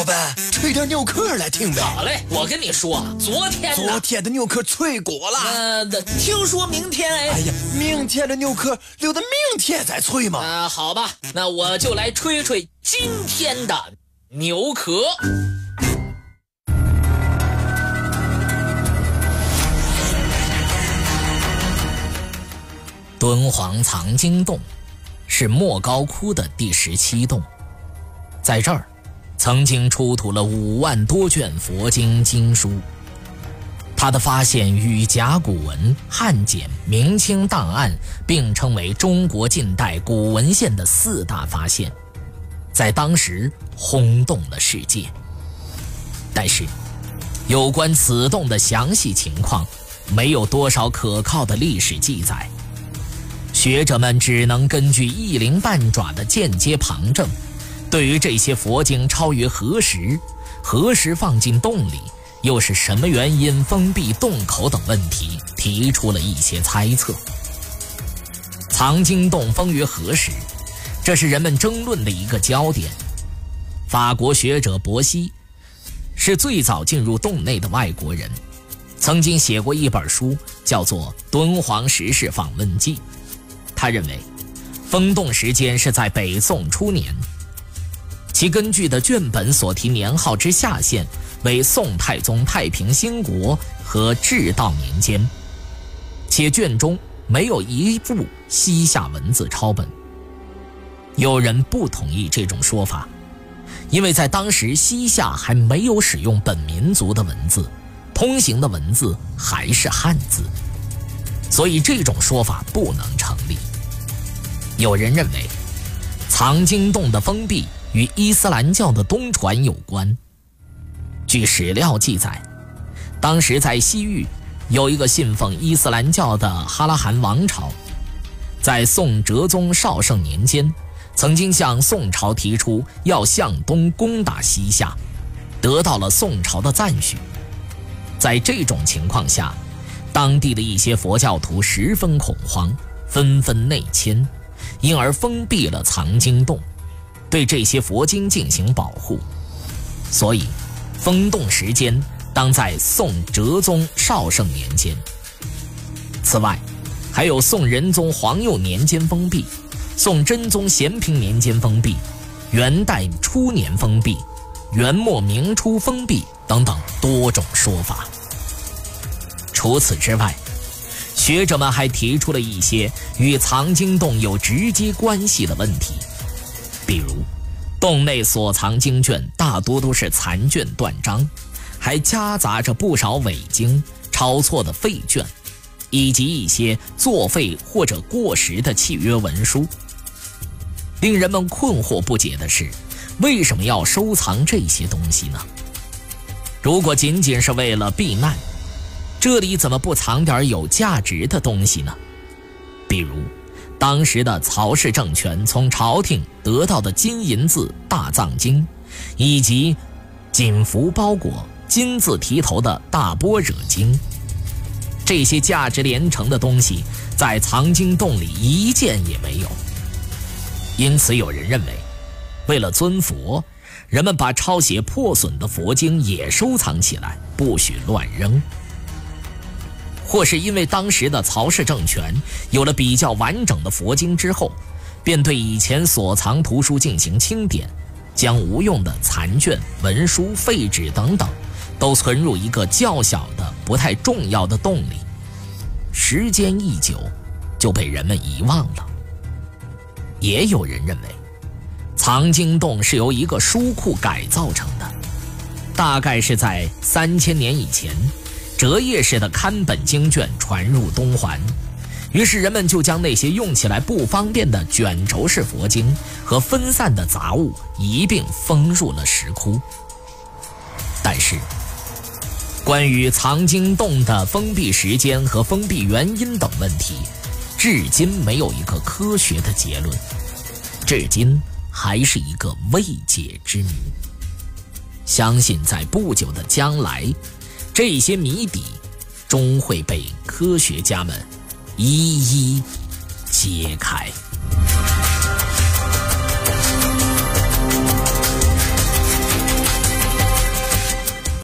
老板，吹点牛壳来听呗。好嘞，我跟你说，昨天昨天的牛壳脆果了。呃，听说明天哎。哎呀，明天的牛壳留到明天再吹嘛。啊，好吧，那我就来吹吹今天的牛壳。敦煌藏经洞是莫高窟的第十七洞，在这儿曾经出土了五万多卷佛经经书。它的发现与甲骨文、汉简、明清档案并称为中国近代古文献的四大发现，在当时轰动了世界。但是，有关此洞的详细情况，没有多少可靠的历史记载。学者们只能根据一鳞半爪的间接旁证，对于这些佛经超于何时、何时放进洞里，又是什么原因封闭洞口等问题，提出了一些猜测。藏经洞封于何时？这是人们争论的一个焦点。法国学者伯希是最早进入洞内的外国人，曾经写过一本书，叫做《敦煌石室访问记》。他认为，封洞时间是在北宋初年，其根据的卷本所提年号之下限为宋太宗太平兴国和至道年间，且卷中没有一部西夏文字抄本。有人不同意这种说法，因为在当时西夏还没有使用本民族的文字，通行的文字还是汉字，所以这种说法不能成立。有人认为，藏经洞的封闭与伊斯兰教的东传有关。据史料记载，当时在西域有一个信奉伊斯兰教的哈拉汗王朝，在宋哲宗绍圣年间，曾经向宋朝提出要向东攻打西夏，得到了宋朝的赞许。在这种情况下，当地的一些佛教徒十分恐慌，纷纷内迁。因而封闭了藏经洞，对这些佛经进行保护，所以封洞时间当在宋哲宗绍圣年间。此外，还有宋仁宗皇佑年间封闭，宋真宗咸平年间封闭，元代初年封闭，元末明初封闭等等多种说法。除此之外，学者们还提出了一些与藏经洞有直接关系的问题，比如，洞内所藏经卷大多都是残卷断章，还夹杂着不少伪经、抄错的废卷，以及一些作废或者过时的契约文书。令人们困惑不解的是，为什么要收藏这些东西呢？如果仅仅是为了避难？这里怎么不藏点有价值的东西呢？比如，当时的曹氏政权从朝廷得到的金银字《大藏经》，以及锦服包裹、金字题头的大般若经，这些价值连城的东西，在藏经洞里一件也没有。因此，有人认为，为了尊佛，人们把抄写破损的佛经也收藏起来，不许乱扔。或是因为当时的曹氏政权有了比较完整的佛经之后，便对以前所藏图书进行清点，将无用的残卷、文书、废纸等等，都存入一个较小的、不太重要的洞里。时间一久，就被人们遗忘了。也有人认为，藏经洞是由一个书库改造成的，大概是在三千年以前。折页式的刊本经卷传入东环，于是人们就将那些用起来不方便的卷轴式佛经和分散的杂物一并封入了石窟。但是，关于藏经洞的封闭时间和封闭原因等问题，至今没有一个科学的结论，至今还是一个未解之谜。相信在不久的将来。这些谜底终会被科学家们一一揭开。